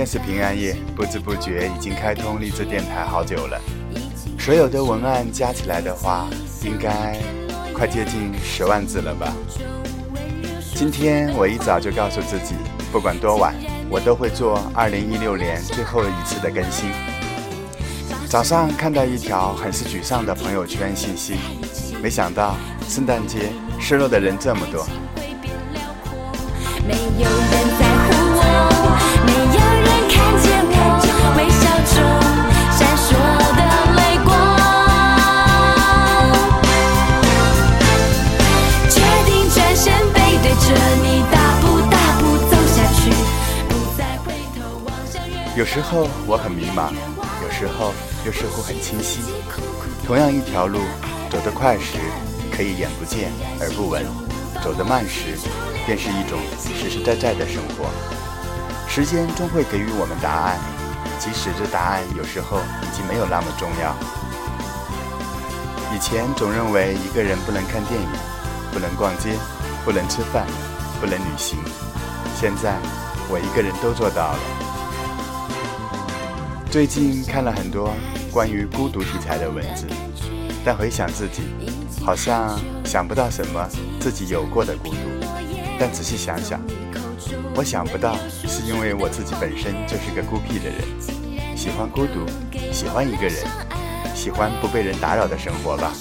天是平安夜，不知不觉已经开通励志电台好久了。所有的文案加起来的话，应该快接近十万字了吧。今天我一早就告诉自己，不管多晚，我都会做二零一六年最后一次的更新。早上看到一条很是沮丧的朋友圈信息，没想到圣诞节失落的人这么多。没有人在乎我。有时候我很迷茫，有时候又似乎很清晰。同样一条路，走得快时可以眼不见耳不闻，走得慢时便是一种实实在在的生活。时间终会给予我们答案，即使这答案有时候已经没有那么重要。以前总认为一个人不能看电影，不能逛街，不能吃饭，不能旅行。现在我一个人都做到了。最近看了很多关于孤独题材的文字，但回想自己，好像想不到什么自己有过的孤独。但仔细想想，我想不到是因为我自己本身就是个孤僻的人，喜欢孤独，喜欢一个人，喜欢不被人打扰的生活吧。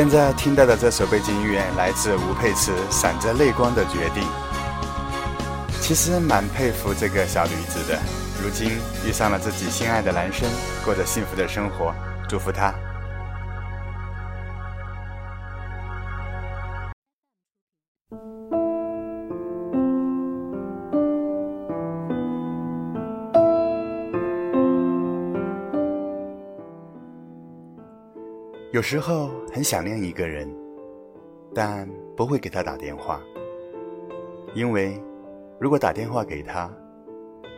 现在听到的这首背景音乐来自吴佩慈《闪着泪光的决定》。其实蛮佩服这个小女子的，如今遇上了自己心爱的男生，过着幸福的生活，祝福他。有时候很想念一个人，但不会给他打电话，因为如果打电话给他，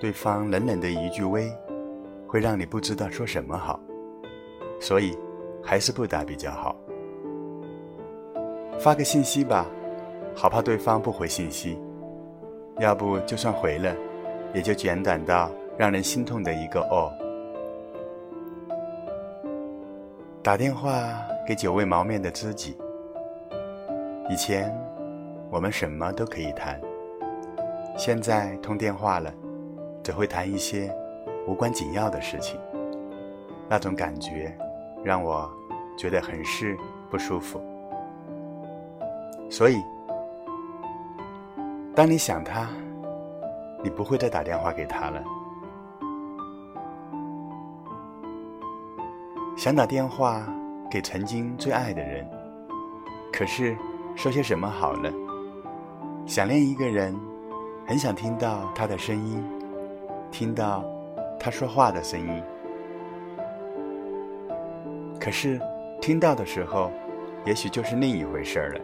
对方冷冷的一句“喂”，会让你不知道说什么好，所以还是不打比较好。发个信息吧，好怕对方不回信息，要不就算回了，也就简短到让人心痛的一个“哦”。打电话给久未谋面的知己。以前我们什么都可以谈，现在通电话了，只会谈一些无关紧要的事情。那种感觉让我觉得很是不舒服。所以，当你想他，你不会再打电话给他了。想打电话给曾经最爱的人。可是，说些什么好呢？想念一个人，很想听到他的声音，听到他说话的声音。可是，听到的时候，也许就是另一回事儿了。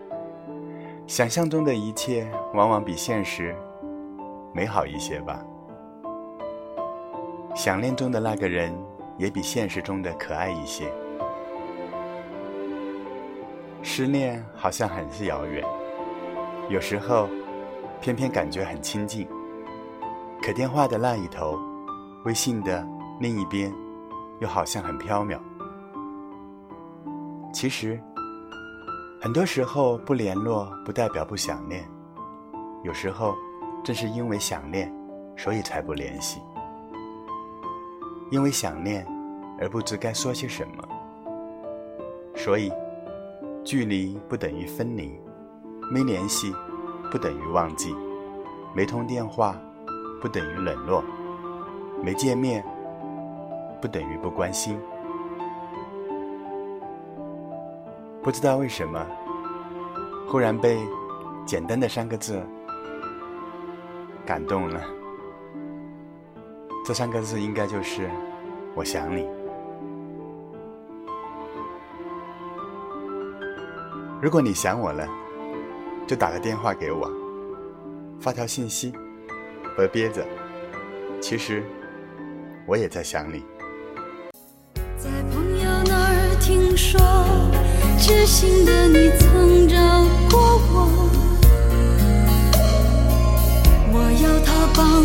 想象中的一切，往往比现实美好一些吧。想念中的那个人，也比现实中的可爱一些。思念好像很是遥远，有时候偏偏感觉很亲近。可电话的那一头，微信的另一边，又好像很飘渺。其实，很多时候不联络不代表不想念，有时候正是因为想念，所以才不联系。因为想念而不知该说些什么，所以距离不等于分离，没联系不等于忘记，没通电话不等于冷落，没见面不等于不关心。不知道为什么，忽然被简单的三个字感动了。这三个字应该就是“我想你”。如果你想我了，就打个电话给我，发条信息，别憋着。其实我也在想你。在朋友那儿听说，知心的你曾找过我，我要他帮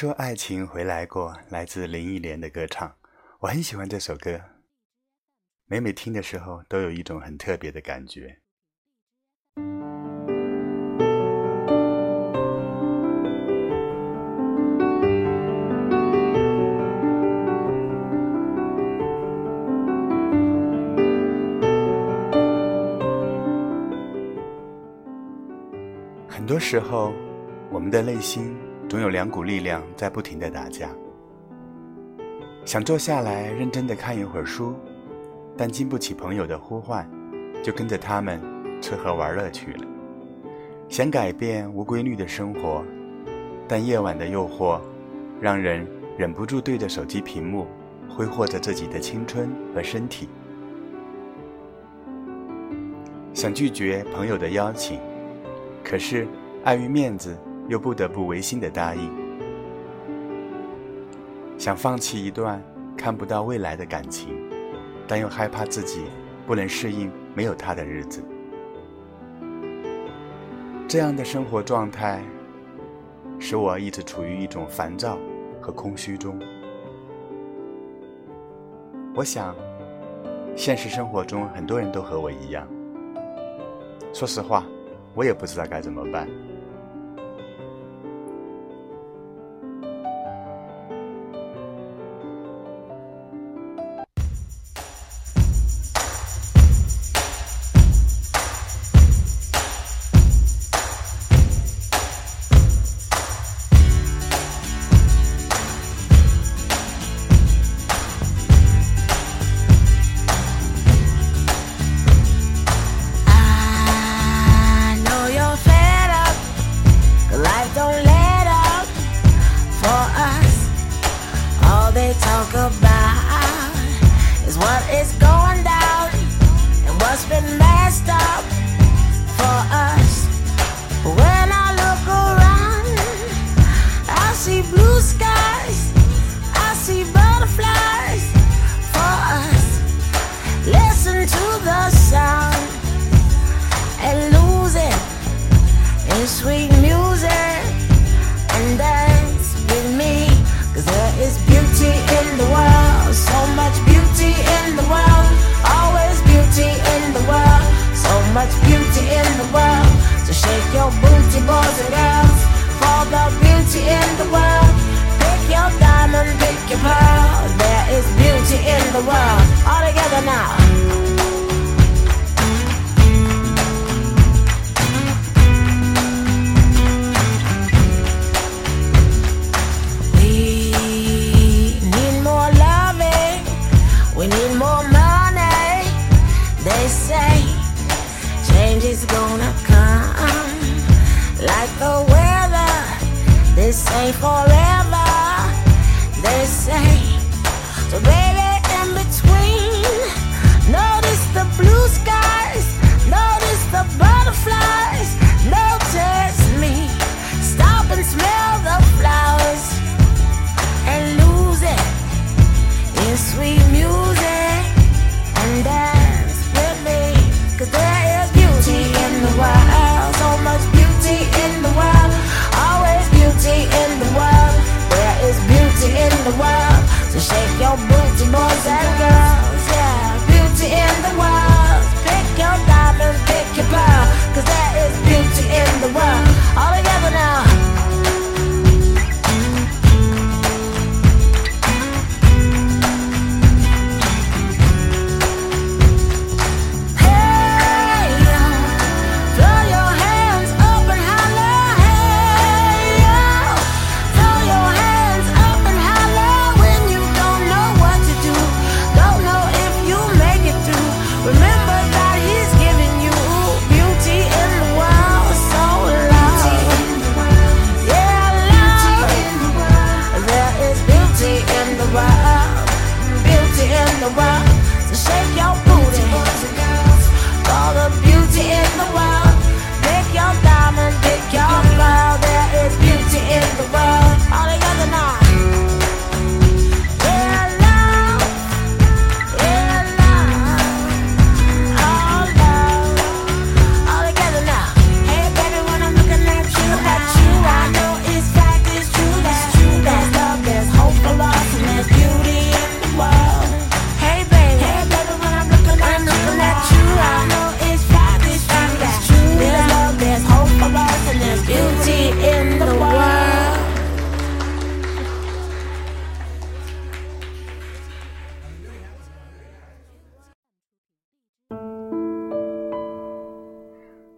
说爱情回来过，来自林忆莲的歌唱，我很喜欢这首歌。每每听的时候，都有一种很特别的感觉。很多时候，我们的内心总有两股力量在不停的打架。想坐下来认真的看一会儿书，但经不起朋友的呼唤，就跟着他们吃喝玩乐去了。想改变无规律的生活，但夜晚的诱惑，让人忍不住对着手机屏幕挥霍着自己的青春和身体。想拒绝朋友的邀请。可是，碍于面子，又不得不违心的答应。想放弃一段看不到未来的感情，但又害怕自己不能适应没有他的日子。这样的生活状态，使我一直处于一种烦躁和空虚中。我想，现实生活中很多人都和我一样。说实话。我也不知道该怎么办。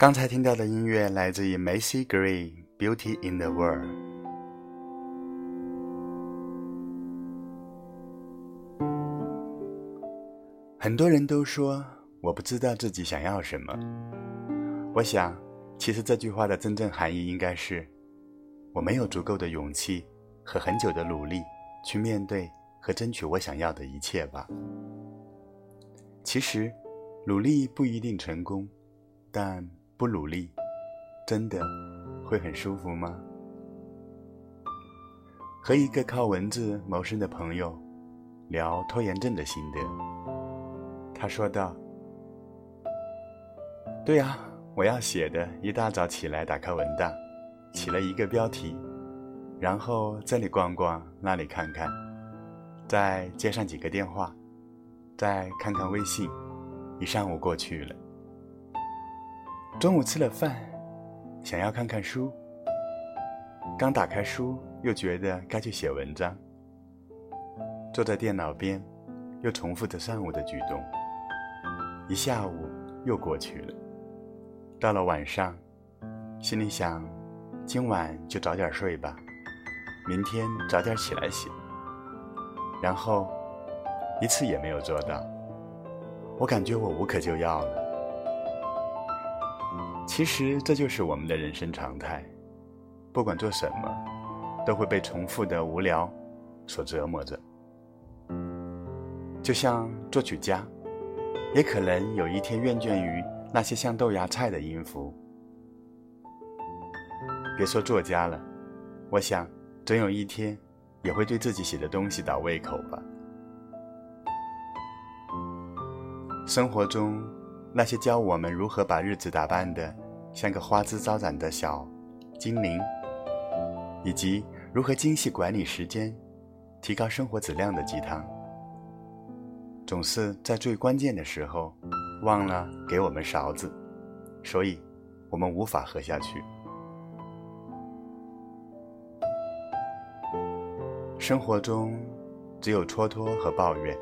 刚才听到的音乐来自于 Macy Gray，《Beauty in the World》。很多人都说我不知道自己想要什么。我想，其实这句话的真正含义应该是：我没有足够的勇气和很久的努力去面对和争取我想要的一切吧。其实，努力不一定成功，但不努力，真的会很舒服吗？和一个靠文字谋生的朋友聊拖延症的心得。他说道：“对呀，我要写的，一大早起来打开文档，起了一个标题，然后这里逛逛，那里看看，再接上几个电话，再看看微信，一上午过去了。中午吃了饭，想要看看书，刚打开书，又觉得该去写文章，坐在电脑边，又重复着上午的举动。”一下午又过去了，到了晚上，心里想，今晚就早点睡吧，明天早点起来写。然后，一次也没有做到。我感觉我无可救药了。其实这就是我们的人生常态，不管做什么，都会被重复的无聊所折磨着。就像作曲家。也可能有一天厌倦于那些像豆芽菜的音符。别说作家了，我想总有一天也会对自己写的东西倒胃口吧。生活中那些教我们如何把日子打扮的像个花枝招展的小精灵，以及如何精细管理时间、提高生活质量的鸡汤。总是在最关键的时候忘了给我们勺子，所以我们无法喝下去。生活中只有蹉跎和抱怨，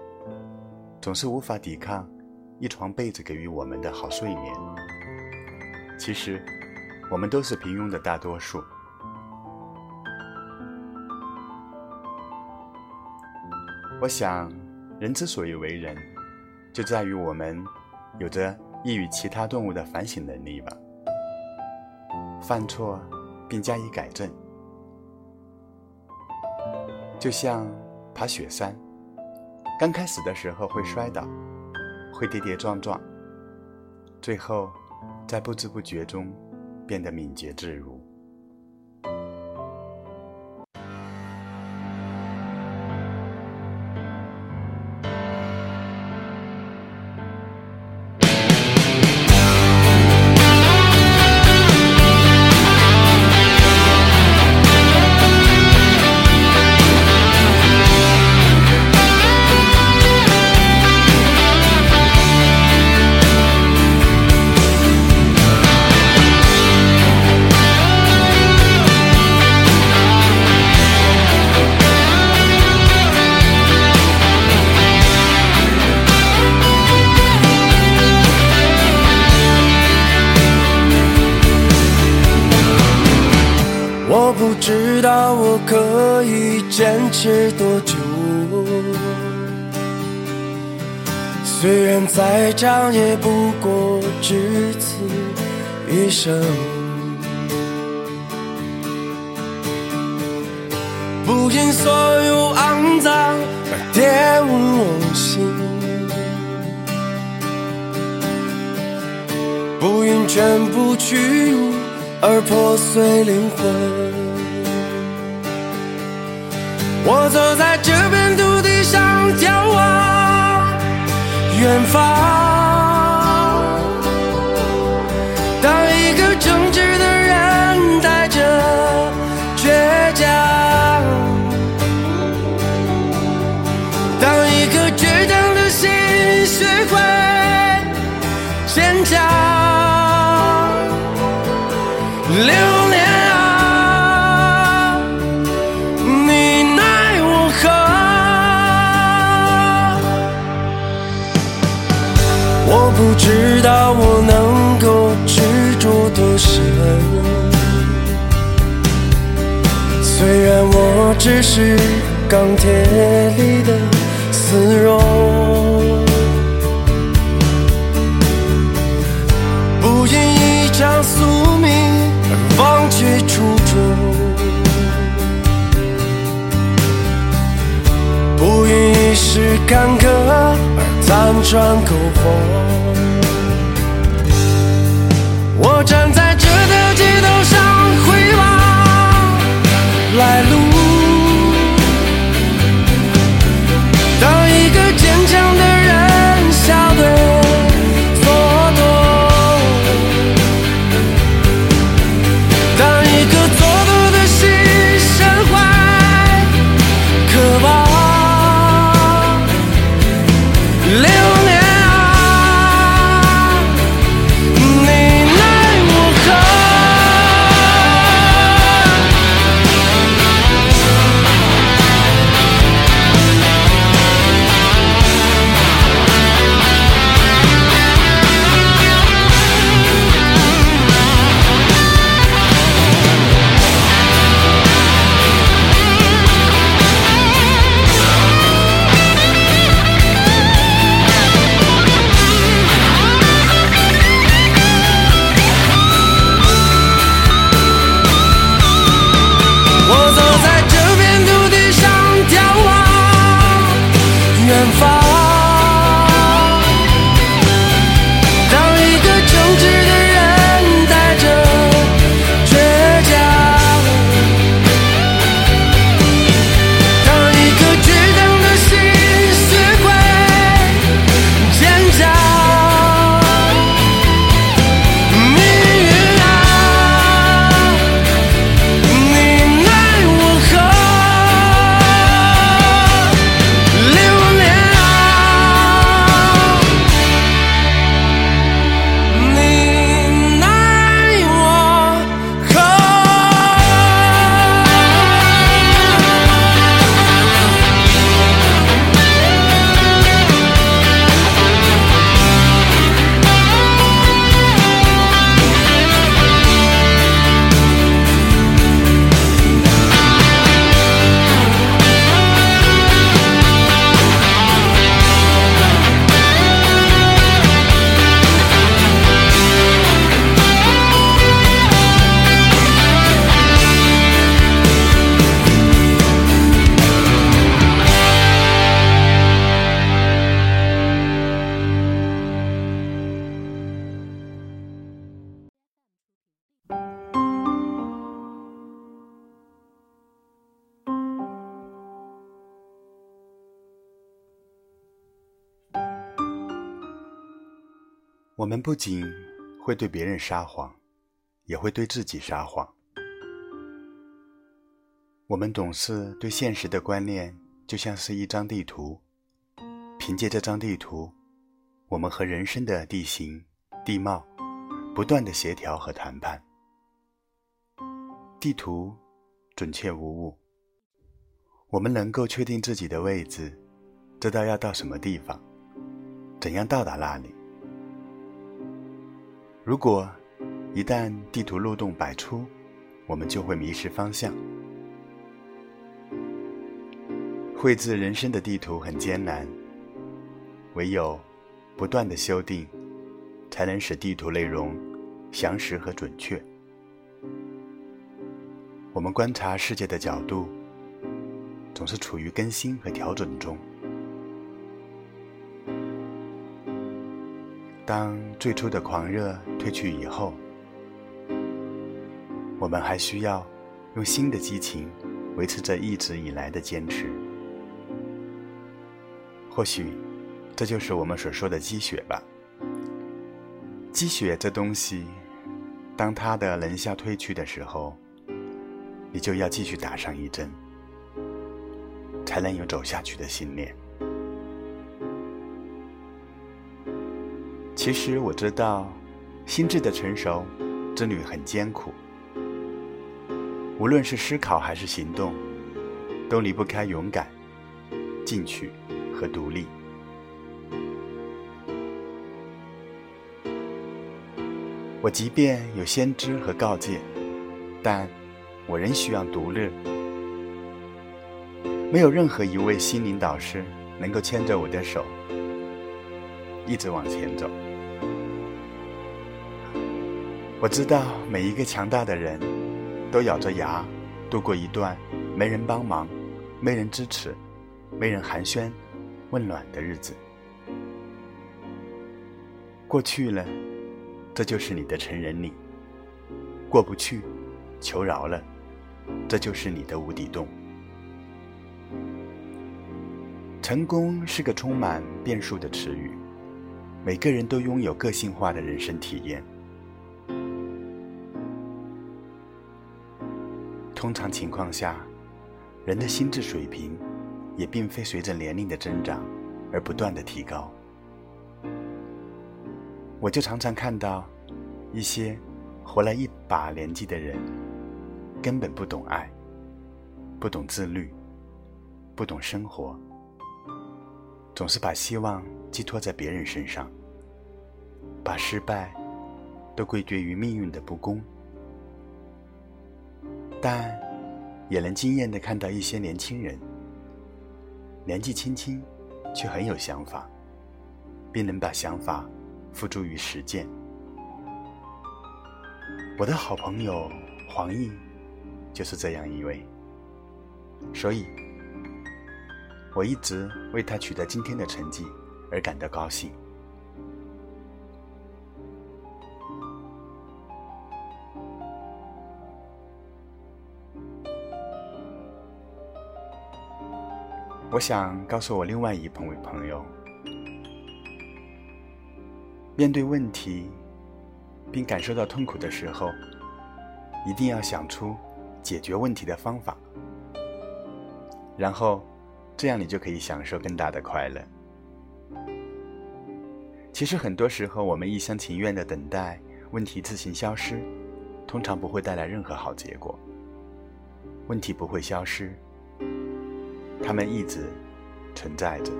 总是无法抵抗一床被子给予我们的好睡眠。其实，我们都是平庸的大多数。我想。人之所以为人，就在于我们有着异于其他动物的反省能力吧。犯错并加以改正，就像爬雪山，刚开始的时候会摔倒，会跌跌撞撞，最后在不知不觉中变得敏捷自如。长，也不过只此一生。不因所有肮脏而玷污我心，不因全部屈辱而破碎灵魂。我走在这片土地上，眺望远方。虽然我只是钢铁里的丝绒，不因一场宿命而忘却初衷。不因一时坎坷而辗转苟活，我站在这条街道上我们不仅会对别人撒谎，也会对自己撒谎。我们总是对现实的观念就像是一张地图，凭借这张地图，我们和人生的地形、地貌不断的协调和谈判。地图准确无误，我们能够确定自己的位置，知道要到什么地方，怎样到达那里。如果一旦地图漏洞百出，我们就会迷失方向。绘制人生的地图很艰难，唯有不断的修订，才能使地图内容详实和准确。我们观察世界的角度，总是处于更新和调整中。当最初的狂热褪去以后，我们还需要用新的激情维持着一直以来的坚持。或许，这就是我们所说的积雪吧。积雪这东西，当它的能效褪去的时候，你就要继续打上一针，才能有走下去的信念。其实我知道，心智的成熟之旅很艰苦。无论是思考还是行动，都离不开勇敢、进取和独立。我即便有先知和告诫，但我仍需要独立。没有任何一位心灵导师能够牵着我的手一直往前走。我知道每一个强大的人都咬着牙度过一段没人帮忙、没人支持、没人寒暄问暖的日子。过去了。这就是你的成人礼。过不去，求饶了，这就是你的无底洞。成功是个充满变数的词语，每个人都拥有个性化的人生体验。通常情况下，人的心智水平也并非随着年龄的增长而不断的提高。我就常常看到一些活了一把年纪的人，根本不懂爱，不懂自律，不懂生活，总是把希望寄托在别人身上，把失败都归结于命运的不公。但也能惊艳的看到一些年轻人，年纪轻轻却很有想法，并能把想法。付诸于实践。我的好朋友黄奕就是这样一位，所以我一直为他取得今天的成绩而感到高兴。我想告诉我另外一位朋友。面对问题，并感受到痛苦的时候，一定要想出解决问题的方法，然后这样你就可以享受更大的快乐。其实很多时候，我们一厢情愿的等待问题自行消失，通常不会带来任何好结果。问题不会消失，它们一直存在着，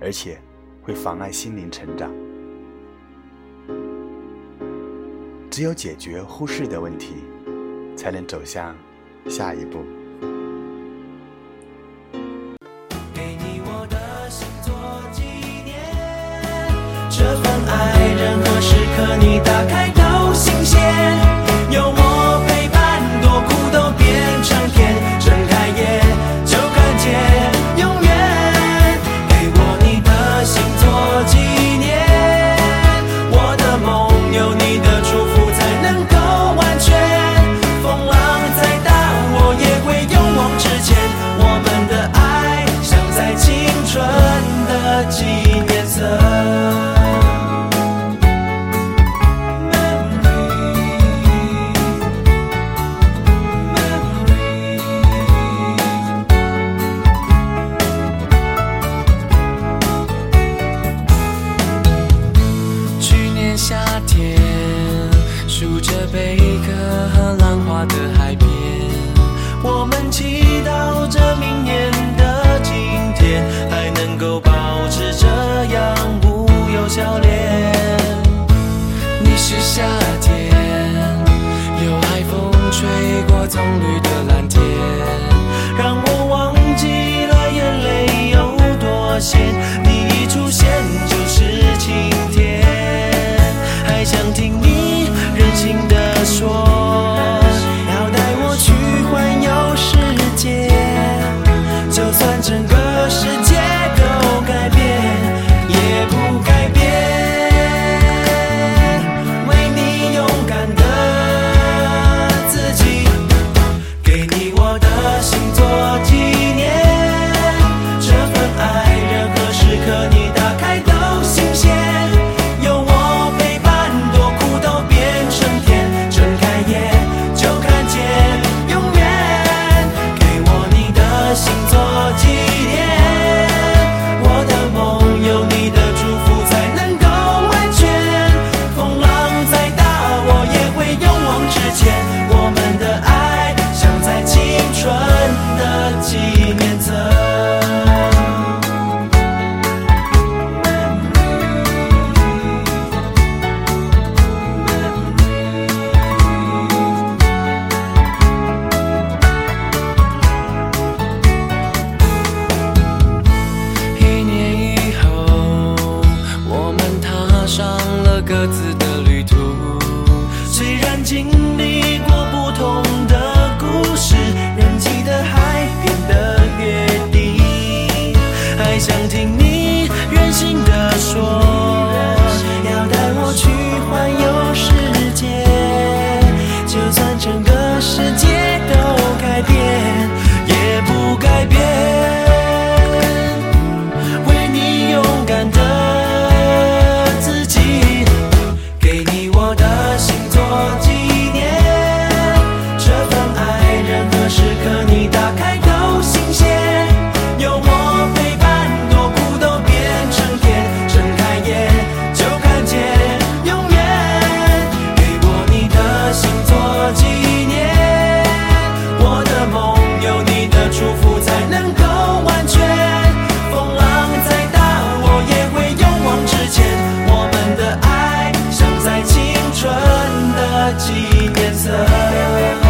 而且。会妨碍心灵成长。只有解决忽视的问题，才能走向下一步。给你我的心做纪念，这份爱，任何时刻你打开 Chỉ 色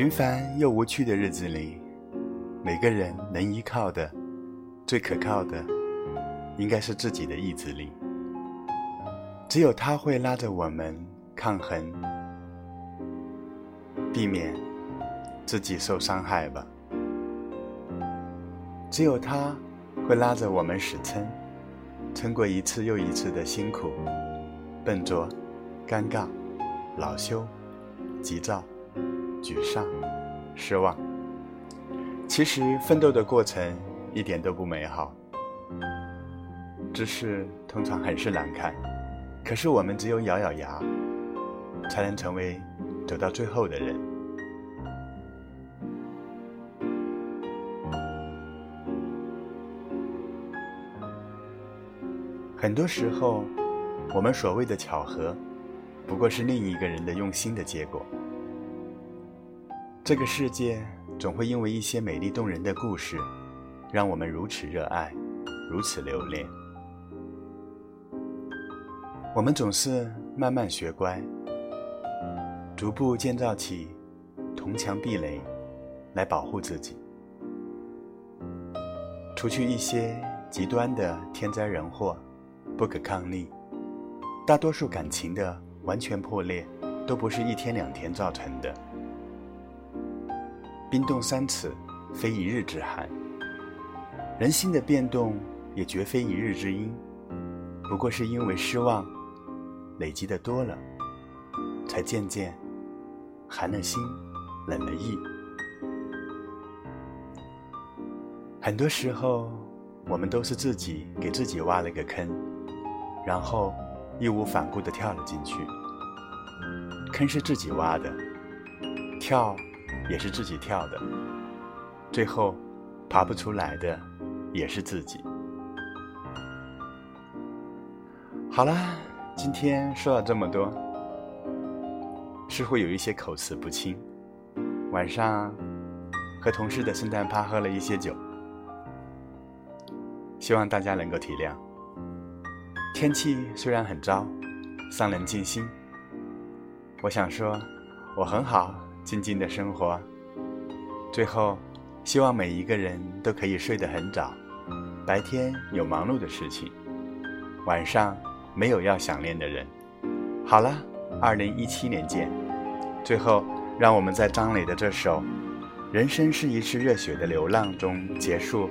平凡又无趣的日子里，每个人能依靠的、最可靠的，应该是自己的意志力。只有它会拉着我们抗衡，避免自己受伤害吧。只有它会拉着我们死撑，撑过一次又一次的辛苦、笨拙、尴尬、恼羞、急躁。沮丧、失望。其实奋斗的过程一点都不美好，只是通常很是难看。可是我们只有咬咬牙，才能成为走到最后的人。很多时候，我们所谓的巧合，不过是另一个人的用心的结果。这个世界总会因为一些美丽动人的故事，让我们如此热爱，如此留恋。我们总是慢慢学乖，逐步建造起铜墙壁垒，来保护自己。除去一些极端的天灾人祸、不可抗力，大多数感情的完全破裂，都不是一天两天造成的。冰冻三尺，非一日之寒。人心的变动也绝非一日之因，不过是因为失望累积的多了，才渐渐寒了心，冷了意。很多时候，我们都是自己给自己挖了个坑，然后义无反顾地跳了进去。坑是自己挖的，跳。也是自己跳的，最后爬不出来的也是自己。好了，今天说了这么多，似乎有一些口齿不清。晚上和同事的圣诞趴喝了一些酒，希望大家能够体谅。天气虽然很糟，伤人静心。我想说，我很好。静静的生活。最后，希望每一个人都可以睡得很早，白天有忙碌的事情，晚上没有要想念的人。好了，二零一七年见。最后，让我们在张磊的这首《人生是一次热血的流浪》中结束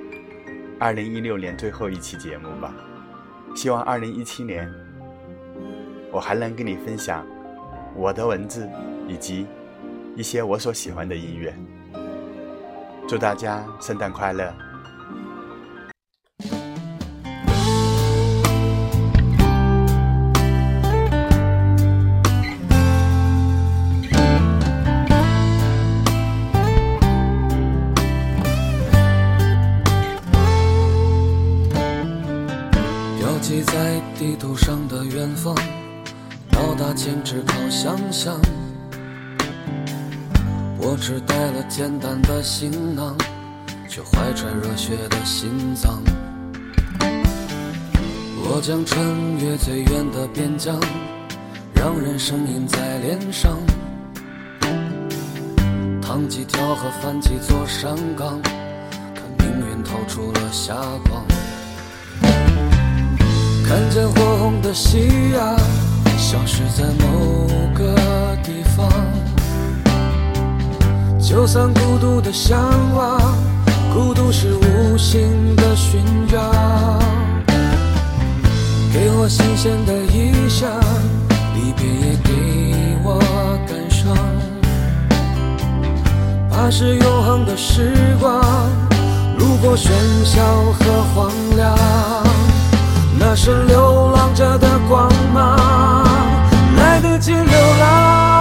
二零一六年最后一期节目吧。希望二零一七年，我还能跟你分享我的文字以及。一些我所喜欢的音乐，祝大家圣诞快乐！行囊却怀揣热血的心脏。我将穿越最远的边疆让人声音在脸上。趟几条河翻几座山岗看命运透出了霞光。看见火红的夕阳消失在某个地方。就算孤独的向往，孤独是无形的寻找，给我新鲜的异乡，离别也给我感伤，怕是永恒的时光，路过喧嚣和荒凉，那是流浪者的光芒，来得及流浪。